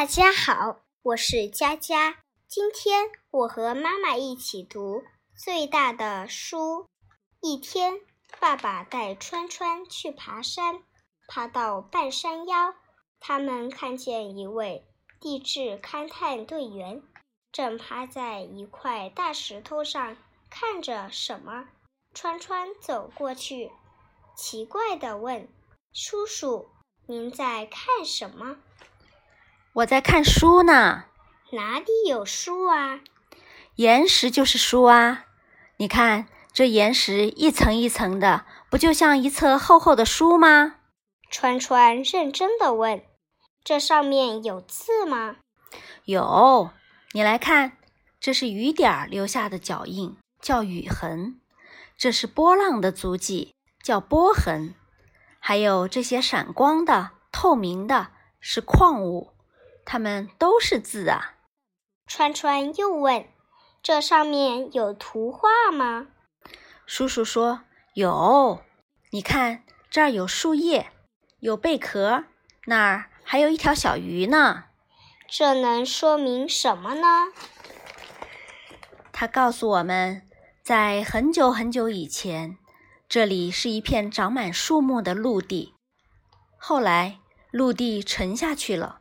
大家好，我是佳佳。今天我和妈妈一起读《最大的书》。一天，爸爸带川川去爬山，爬到半山腰，他们看见一位地质勘探队员正趴在一块大石头上看着什么。川川走过去，奇怪地问：“叔叔，您在看什么？”我在看书呢。哪里有书啊？岩石就是书啊！你看，这岩石一层一层的，不就像一册厚厚的书吗？川川认真的问：“这上面有字吗？”有，你来看，这是雨点留下的脚印，叫雨痕；这是波浪的足迹，叫波痕；还有这些闪光的、透明的，是矿物。它们都是字啊！川川又问：“这上面有图画吗？”叔叔说：“有，你看这儿有树叶，有贝壳，那儿还有一条小鱼呢。这能说明什么呢？”他告诉我们，在很久很久以前，这里是一片长满树木的陆地，后来陆地沉下去了。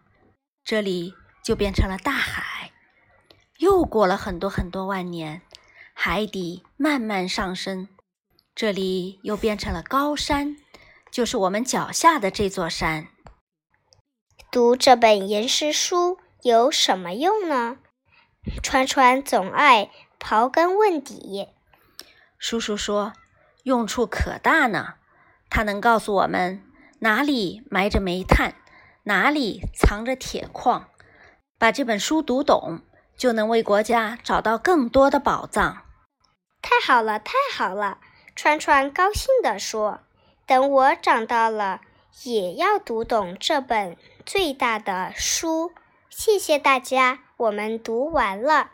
这里就变成了大海。又过了很多很多万年，海底慢慢上升，这里又变成了高山，就是我们脚下的这座山。读这本岩石书有什么用呢？川川总爱刨根问底。叔叔说，用处可大呢。它能告诉我们哪里埋着煤炭。哪里藏着铁矿？把这本书读懂，就能为国家找到更多的宝藏。太好了，太好了！川川高兴地说：“等我长大了，也要读懂这本最大的书。”谢谢大家，我们读完了。